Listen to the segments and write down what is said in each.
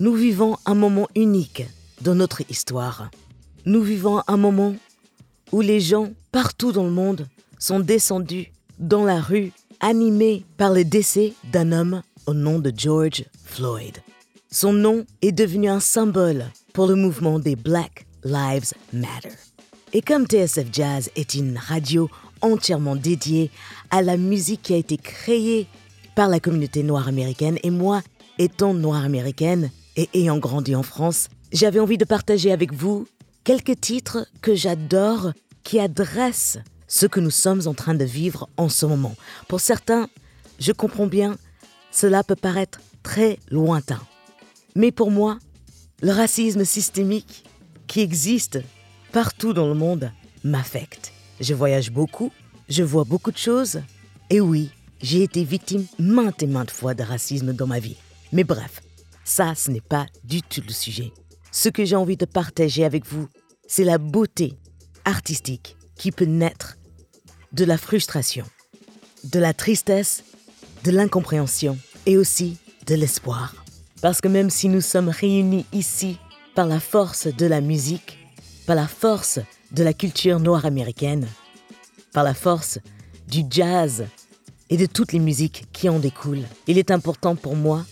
Nous vivons un moment unique dans notre histoire. Nous vivons un moment où les gens partout dans le monde sont descendus dans la rue animés par le décès d'un homme au nom de George Floyd. Son nom est devenu un symbole pour le mouvement des Black Lives Matter. Et comme TSF Jazz est une radio entièrement dédiée à la musique qui a été créée par la communauté noire américaine, et moi, étant noire américaine et ayant grandi en France, j'avais envie de partager avec vous quelques titres que j'adore qui adressent ce que nous sommes en train de vivre en ce moment. Pour certains, je comprends bien, cela peut paraître très lointain. Mais pour moi, le racisme systémique qui existe partout dans le monde m'affecte. Je voyage beaucoup, je vois beaucoup de choses, et oui, j'ai été victime maintes et maintes fois de racisme dans ma vie. Mais bref, ça, ce n'est pas du tout le sujet. Ce que j'ai envie de partager avec vous, c'est la beauté artistique qui peut naître de la frustration, de la tristesse, de l'incompréhension et aussi de l'espoir. Parce que même si nous sommes réunis ici par la force de la musique, par la force de la culture noire américaine, par la force du jazz et de toutes les musiques qui en découlent, il est important pour moi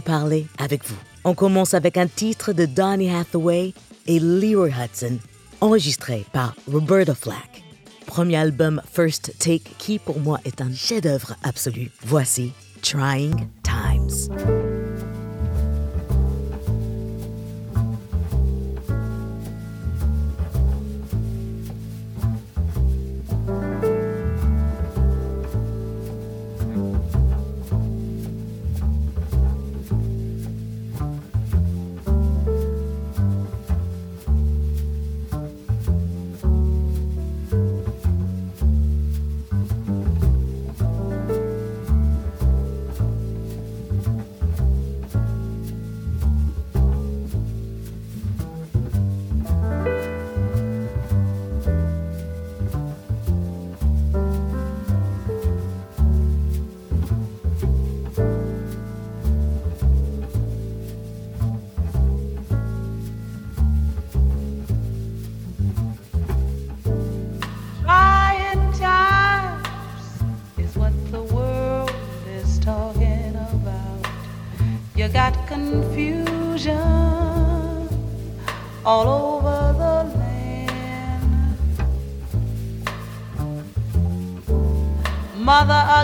parler avec vous. On commence avec un titre de Donny Hathaway et Leroy Hudson, enregistré par Roberta Flack. Premier album First Take qui pour moi est un chef-d'œuvre absolu. Voici Trying Times.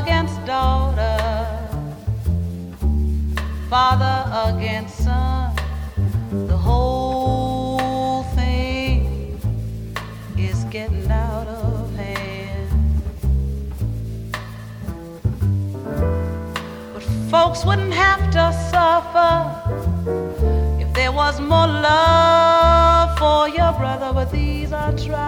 Against daughter, father against son. The whole thing is getting out of hand. But folks wouldn't have to suffer if there was more love for your brother. But these are trying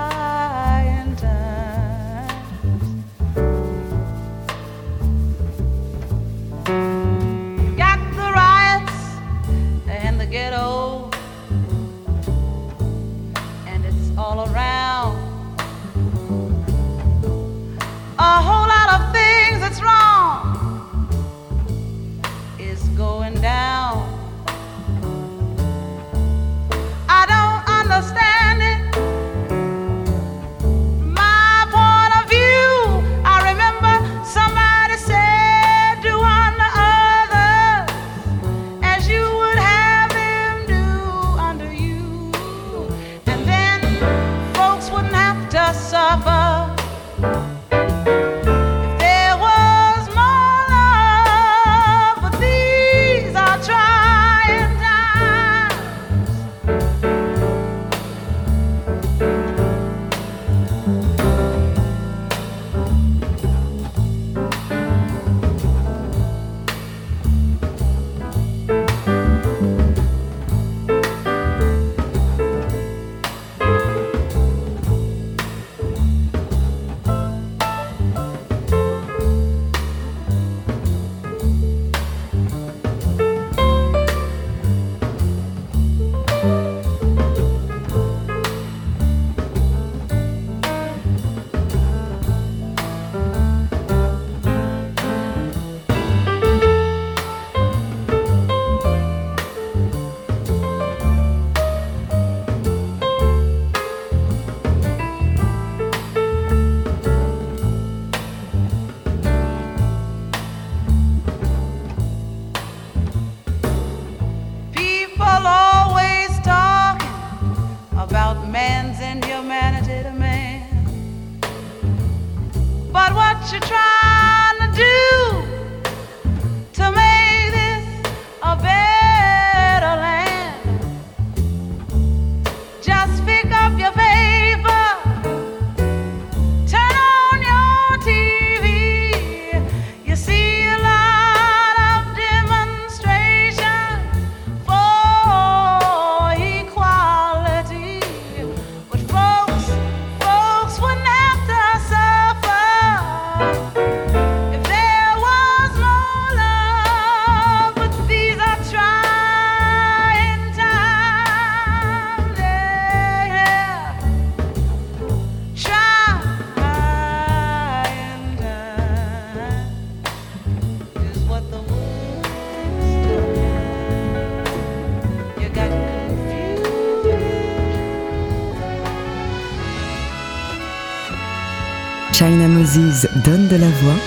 Moses donne de la voix.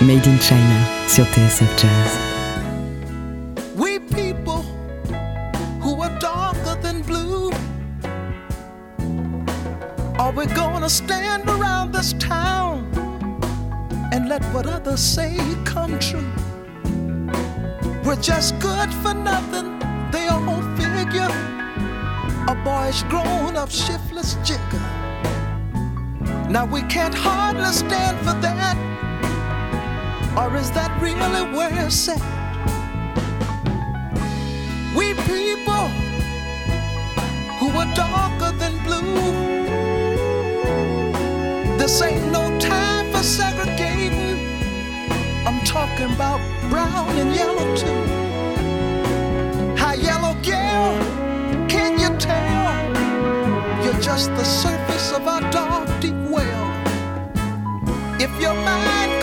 Made in China sur TSF Jazz. We people who are darker than blue. Are we gonna stand around this town and let what others say come true? We're just good for nothing, they all figure. A boyish grown up shiftless jigger. Now we can't hardly stand for that. Or is that really where it's at? We people who are darker than blue. This ain't no time for segregating. I'm talking about brown and yellow too. How yellow girl, can you tell? You're just the surface of our dark deep your mind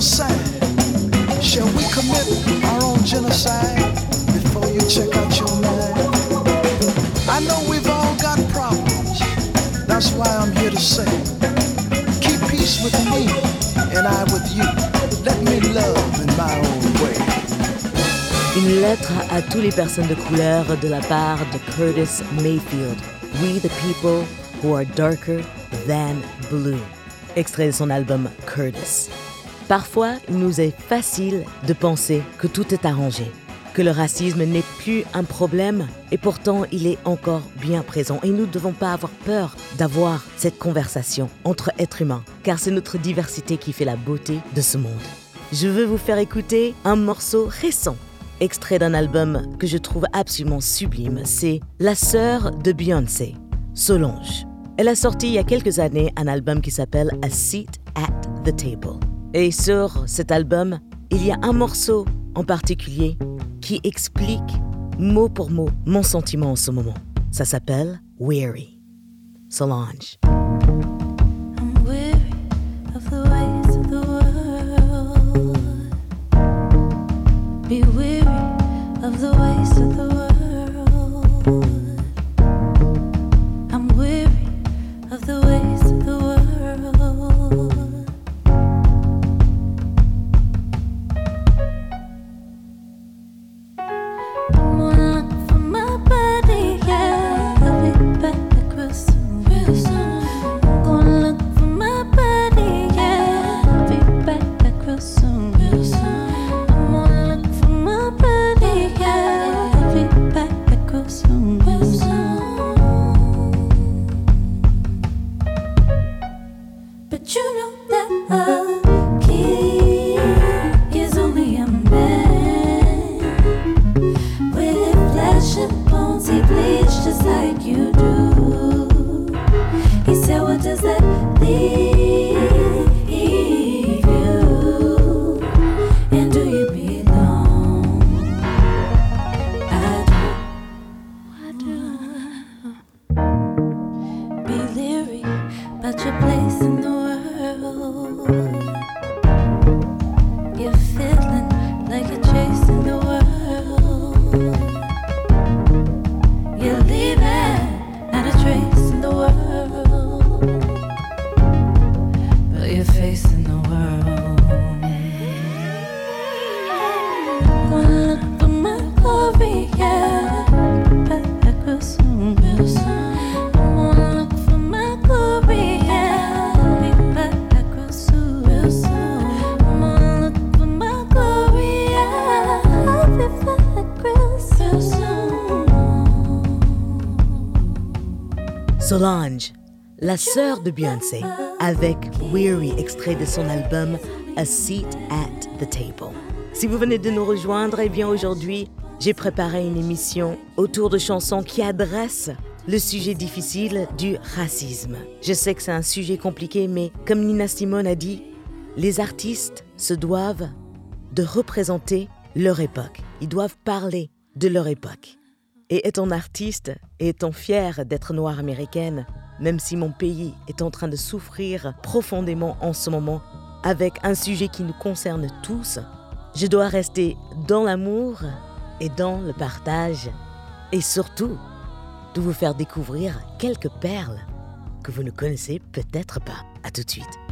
sign. Shall we commit our own genocide before you check out your mind? I know we've all got problems. That's why I'm here to say, keep peace with me and I with you. Let me love in my own way. Une lettre à les personnes de couleur de la part de Curtis Mayfield. We the people who are darker than blue. Extrait de son album Curtis. Parfois, il nous est facile de penser que tout est arrangé, que le racisme n'est plus un problème et pourtant il est encore bien présent et nous ne devons pas avoir peur d'avoir cette conversation entre êtres humains car c'est notre diversité qui fait la beauté de ce monde. Je veux vous faire écouter un morceau récent extrait d'un album que je trouve absolument sublime. C'est la sœur de Beyoncé, Solange. Elle a sorti il y a quelques années un album qui s'appelle A Seat at the Table. Et sur cet album, il y a un morceau en particulier qui explique mot pour mot mon sentiment en ce moment. Ça s'appelle Weary. Solange. Solange, la sœur de Beyoncé, avec Weary, extrait de son album A Seat at the Table. Si vous venez de nous rejoindre, eh bien aujourd'hui, j'ai préparé une émission autour de chansons qui adressent le sujet difficile du racisme. Je sais que c'est un sujet compliqué, mais comme Nina Simone a dit, les artistes se doivent de représenter leur époque. Ils doivent parler de leur époque. Et étant artiste et étant fière d'être noire américaine, même si mon pays est en train de souffrir profondément en ce moment avec un sujet qui nous concerne tous, je dois rester dans l'amour et dans le partage et surtout de vous faire découvrir quelques perles que vous ne connaissez peut-être pas. À tout de suite.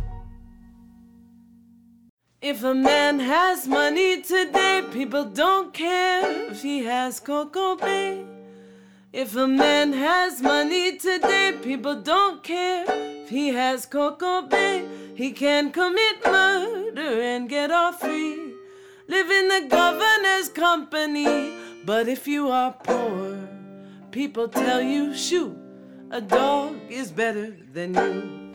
If a man has money today, people don't care if he has Coco Bay. If a man has money today, people don't care if he has Coco Bay. He can commit murder and get off free. Live in the governor's company. But if you are poor, people tell you, shoot, a dog is better than you.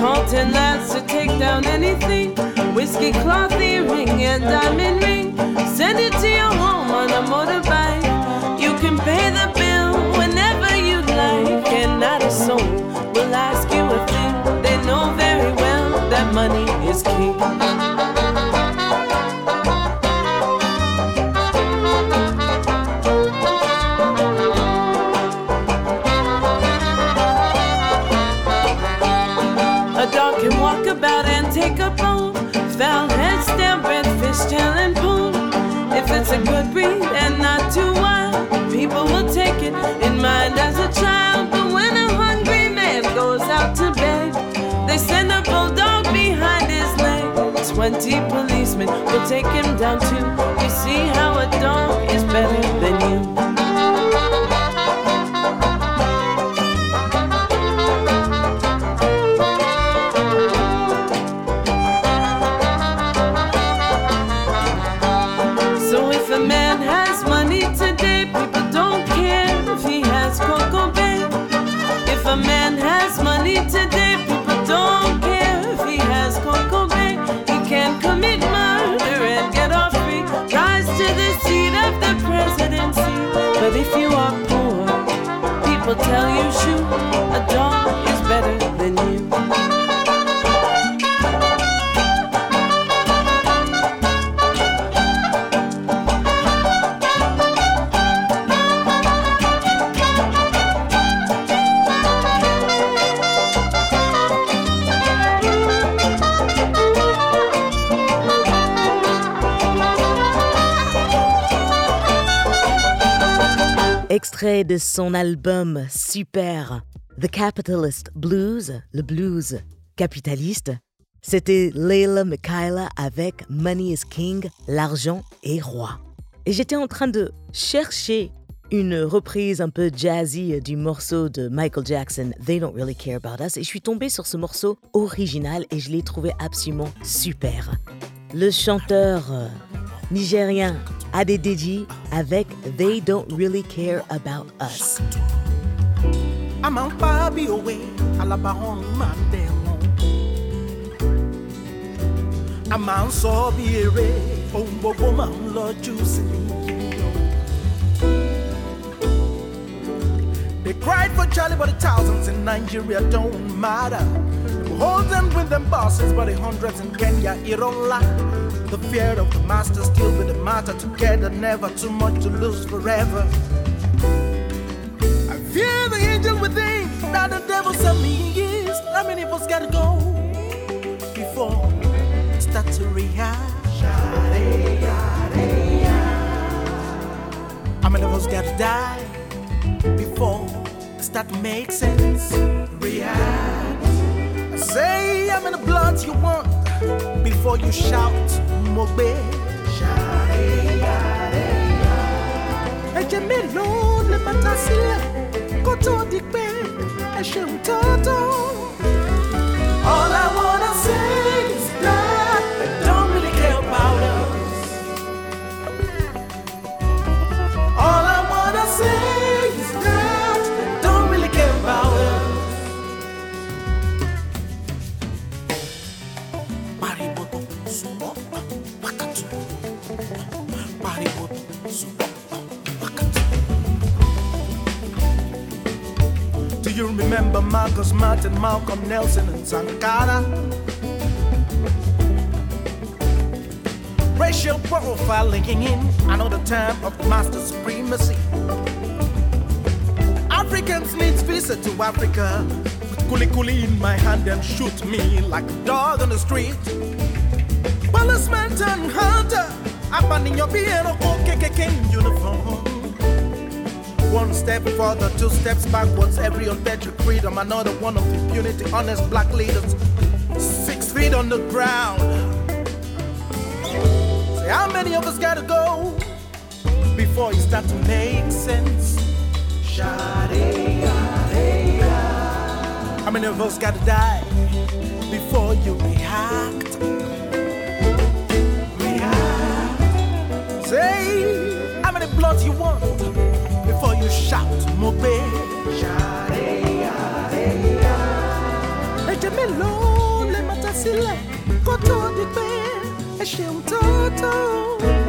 Ten lads to take down anything. Whiskey cloth earring and diamond ring. Send it to your home on a motorbike. You can pay the bill whenever you like. And not a soul will ask you a thing. They know very well that money is king. Take a bone. Foul head, stamp, red fish, tail, and poon. If it's a good breed and not too wild, people will take it in mind as a child. But when a hungry man goes out to bed, they send a bulldog behind his leg. Twenty policemen will take him down too. You see how a dog is better than you. Tell you, shoot, a dog De son album Super, The Capitalist Blues, le blues capitaliste, c'était Layla Michaela avec Money is King, l'argent est roi. Et j'étais en train de chercher une reprise un peu jazzy du morceau de Michael Jackson, They Don't Really Care About Us, et je suis tombée sur ce morceau original et je l'ai trouvé absolument super. Le chanteur euh, nigérien Adedeji avec They Don't Really Care About Us. They cried for Charlie, but the thousands in Nigeria don't matter. Hold them with them bosses, but the hundreds in Kenya, it don't lie. The fear of the master still be the matter together, never too much to lose forever. I fear the angel within, that the devil sent me is. How many of us gotta go before it start to react? How many of us gotta die before it start to make sense? React. I say I'm in the blood you want before you shout, Mogbe. ẹ̀jẹ̀ mélòó lè má ta sílẹ̀ kó tó di pé ẹ ṣeun tótó. All Malcolm Nelson, and Sankara? Racial profiling in another time of master supremacy. Africans needs visa to Africa. With kuli kuli in my hand and shoot me like a dog on the street. Policeman turn hunter. I'm in your BNO KKK uniform. One step further, two steps backwards. Every unfettered freedom, another one of impunity. Honest black leaders, six feet on the ground. Say, how many of us gotta go before it start to make sense? How many of us gotta die before you react? React. Say, how many bloods you want you shout, Mobe? Ẹ̀jẹ̀ mélòó lè má ta sílẹ̀ kó tó di pé ẹ ṣeun tótó? All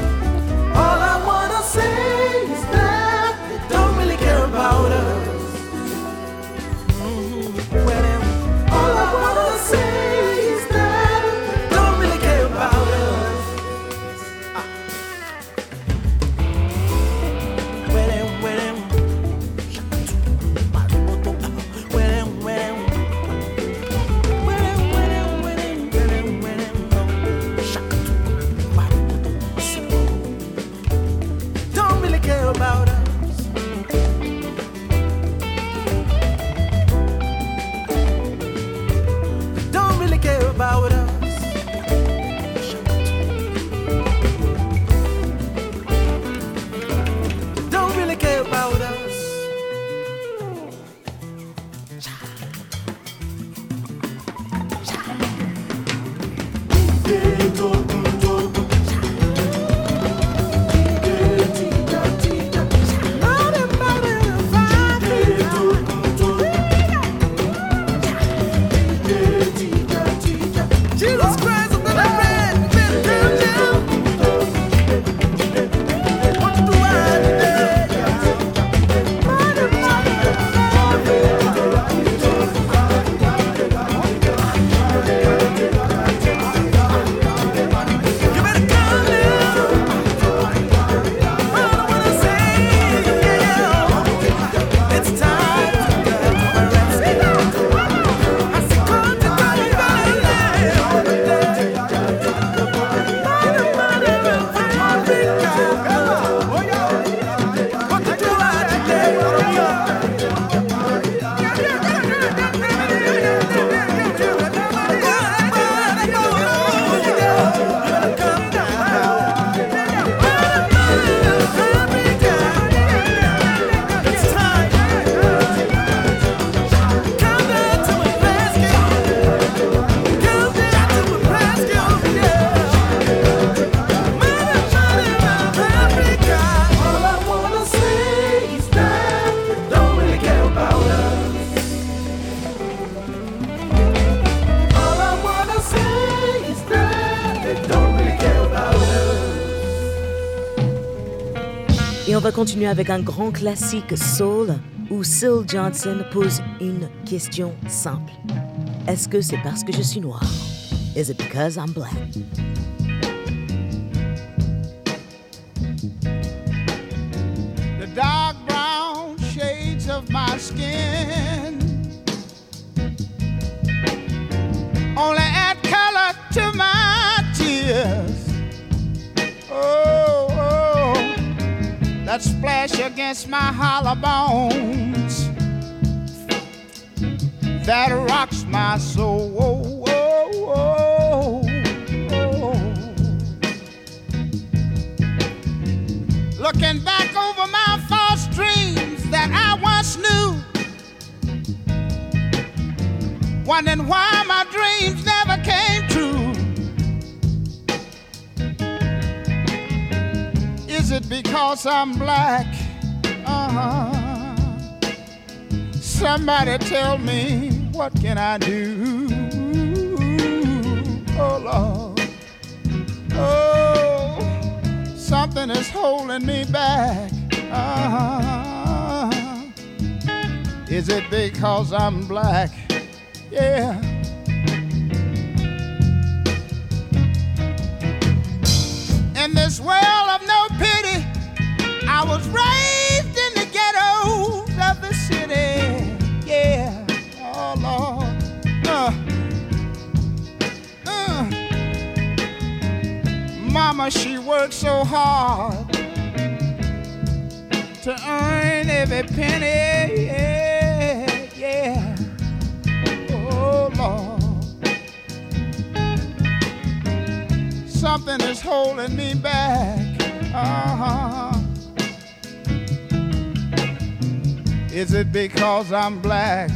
va continuer avec un grand classique soul où Syl Johnson pose une question simple. Est-ce que c'est parce que je suis noir? Is it because I'm black? the dark brown shades of my skin splash against my hollow bones that rocks my soul. Oh, oh, oh. Looking back over my false dreams that I once knew. Wondering why my Is it because I'm black? Uh-huh. Somebody tell me what can I do? Oh Lord. Oh something is holding me back. Uh-huh. Is it because I'm black? Yeah. In this world Mama, she worked so hard to earn every penny. Yeah, yeah. Oh, Lord. Something is holding me back. Uh-huh. Is it because I'm black?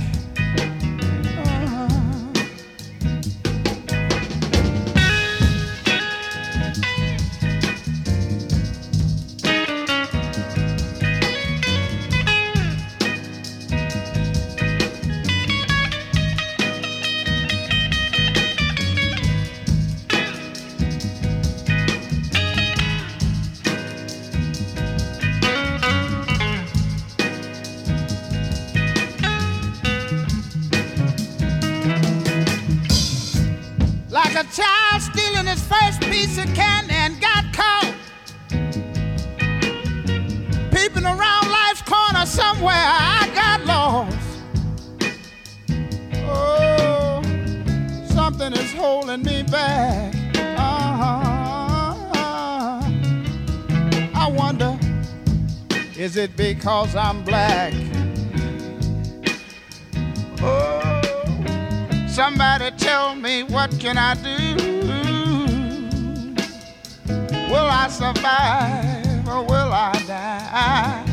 Because I'm black? Oh. Somebody tell me what can I do? Will I survive or will I die?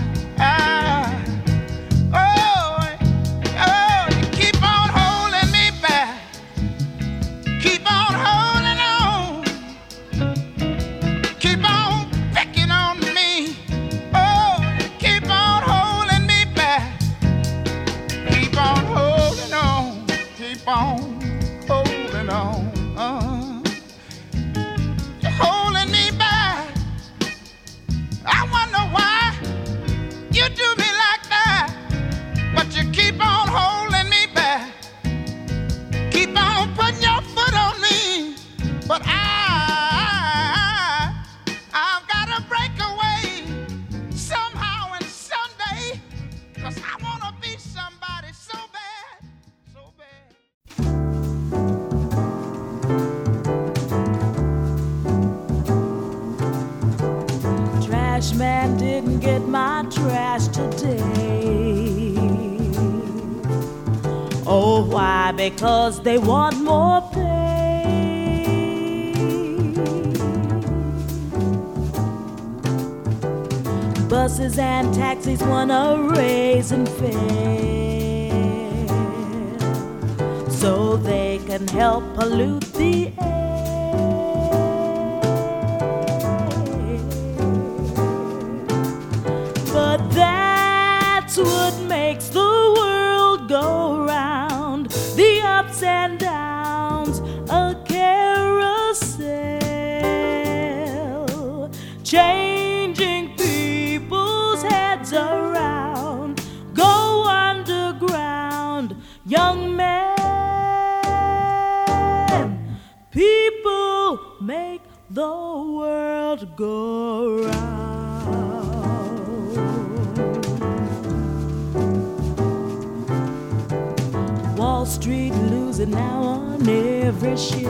Because they want more pay. Buses and taxis want a raise in fare so they can help pollute the But go round. Wall Street losing now on every share.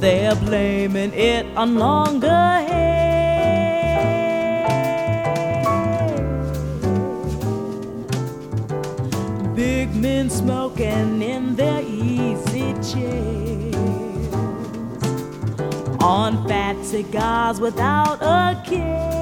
They're blaming it on longer hair. Big men smoking in their On fat cigars without a care.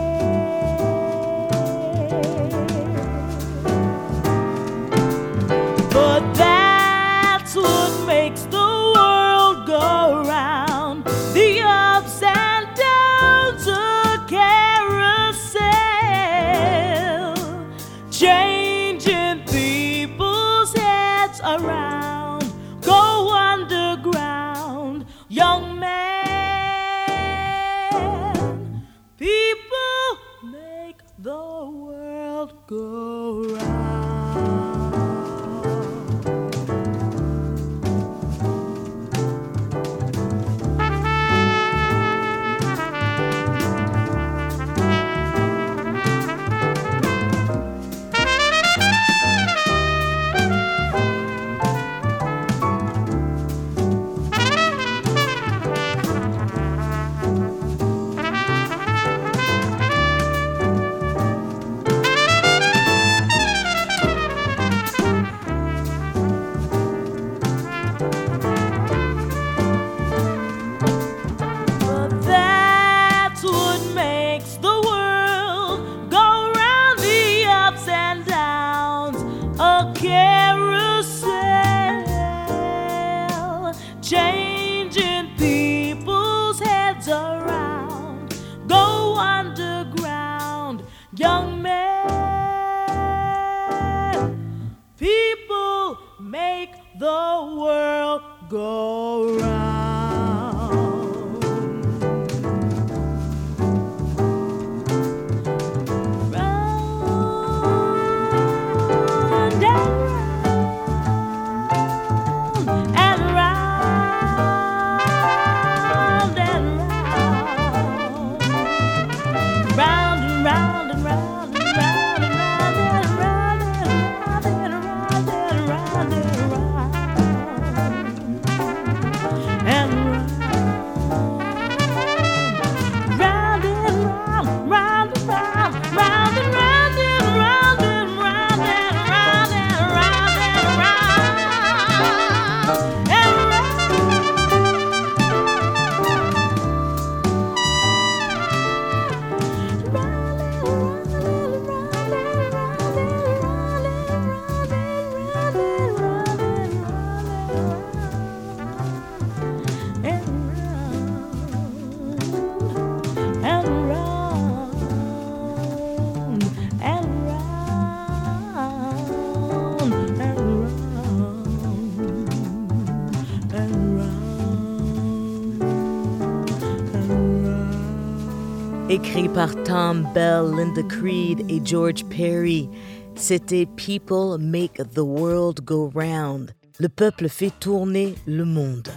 Écrit par Tom Bell, Linda Creed et George Perry, c'était People Make the World Go Round. Le peuple fait tourner le monde.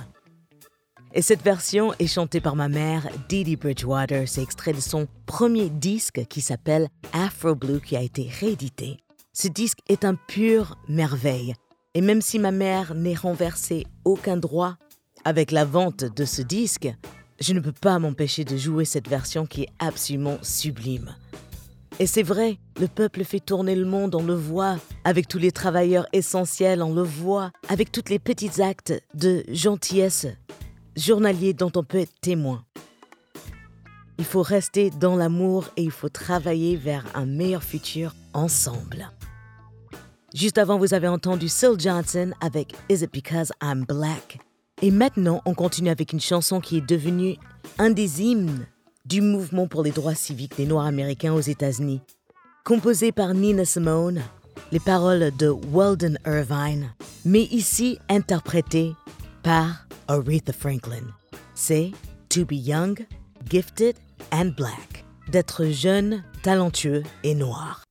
Et cette version est chantée par ma mère, Dee Bridgewater. C'est extrait de son premier disque qui s'appelle Afro Blue qui a été réédité. Ce disque est un pur merveille. Et même si ma mère n'est renversée aucun droit avec la vente de ce disque, je ne peux pas m'empêcher de jouer cette version qui est absolument sublime. Et c'est vrai, le peuple fait tourner le monde, on le voit, avec tous les travailleurs essentiels, on le voit, avec tous les petits actes de gentillesse journaliers dont on peut être témoin. Il faut rester dans l'amour et il faut travailler vers un meilleur futur ensemble. Juste avant, vous avez entendu Syl Johnson avec Is It Because I'm Black? Et maintenant, on continue avec une chanson qui est devenue un des hymnes du mouvement pour les droits civiques des Noirs américains aux États-Unis. Composée par Nina Simone, les paroles de Weldon Irvine, mais ici interprétée par Aretha Franklin. C'est To be young, gifted and black. D'être jeune, talentueux et noir.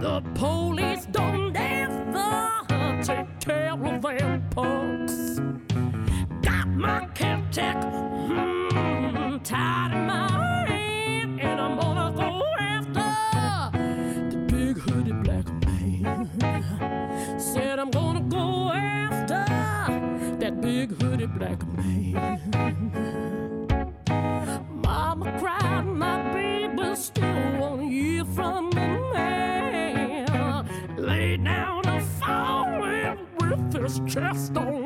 The police podcast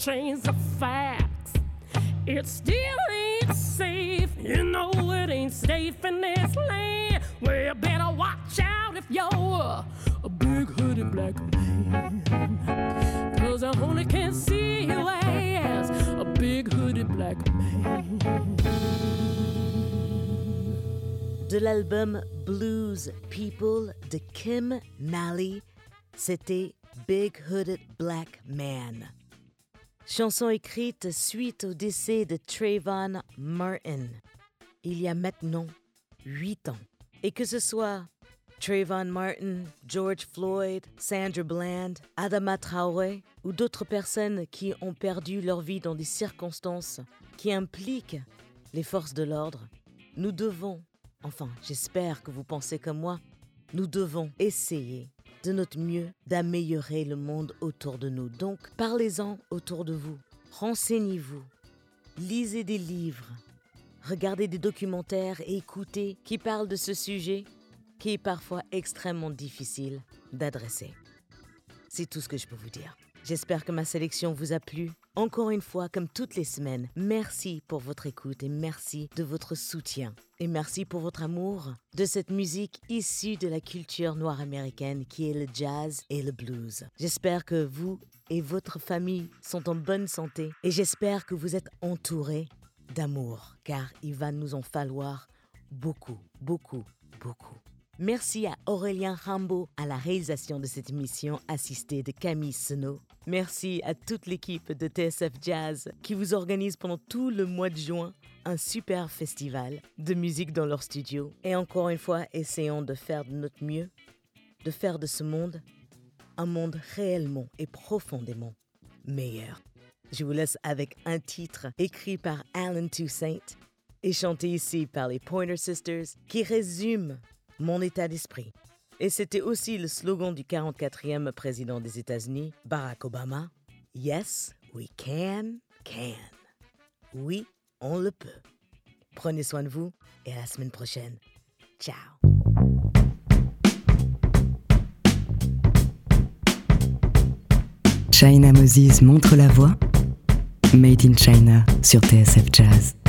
change the facts. It still ain't safe, you know it ain't safe in this land. Well, you better watch out if you're a big hooded black man. Cause I only can see you as a big hooded black man. De l'album Blues People de Kim Nalley, c'était Big Hooded Black Man. Chanson écrite suite au décès de Trayvon Martin, il y a maintenant huit ans. Et que ce soit Trayvon Martin, George Floyd, Sandra Bland, Adama Traoré ou d'autres personnes qui ont perdu leur vie dans des circonstances qui impliquent les forces de l'ordre, nous devons, enfin j'espère que vous pensez comme moi, nous devons essayer de notre mieux d'améliorer le monde autour de nous. Donc parlez-en autour de vous, renseignez-vous, lisez des livres, regardez des documentaires et écoutez qui parlent de ce sujet qui est parfois extrêmement difficile d'adresser. C'est tout ce que je peux vous dire. J'espère que ma sélection vous a plu. Encore une fois, comme toutes les semaines, merci pour votre écoute et merci de votre soutien. Et merci pour votre amour de cette musique issue de la culture noire américaine qui est le jazz et le blues. J'espère que vous et votre famille sont en bonne santé et j'espère que vous êtes entourés d'amour car il va nous en falloir beaucoup, beaucoup, beaucoup. Merci à Aurélien Rambo à la réalisation de cette émission assistée de Camille Senot. Merci à toute l'équipe de TSF Jazz qui vous organise pendant tout le mois de juin un super festival de musique dans leur studio. Et encore une fois, essayons de faire de notre mieux, de faire de ce monde un monde réellement et profondément meilleur. Je vous laisse avec un titre écrit par Alan Toussaint et chanté ici par les Pointer Sisters qui résume mon état d'esprit. Et c'était aussi le slogan du 44e président des États-Unis, Barack Obama. Yes, we can, can. Oui, on le peut. Prenez soin de vous et à la semaine prochaine. Ciao. China Moses montre la voie. Made in China sur TSF Jazz.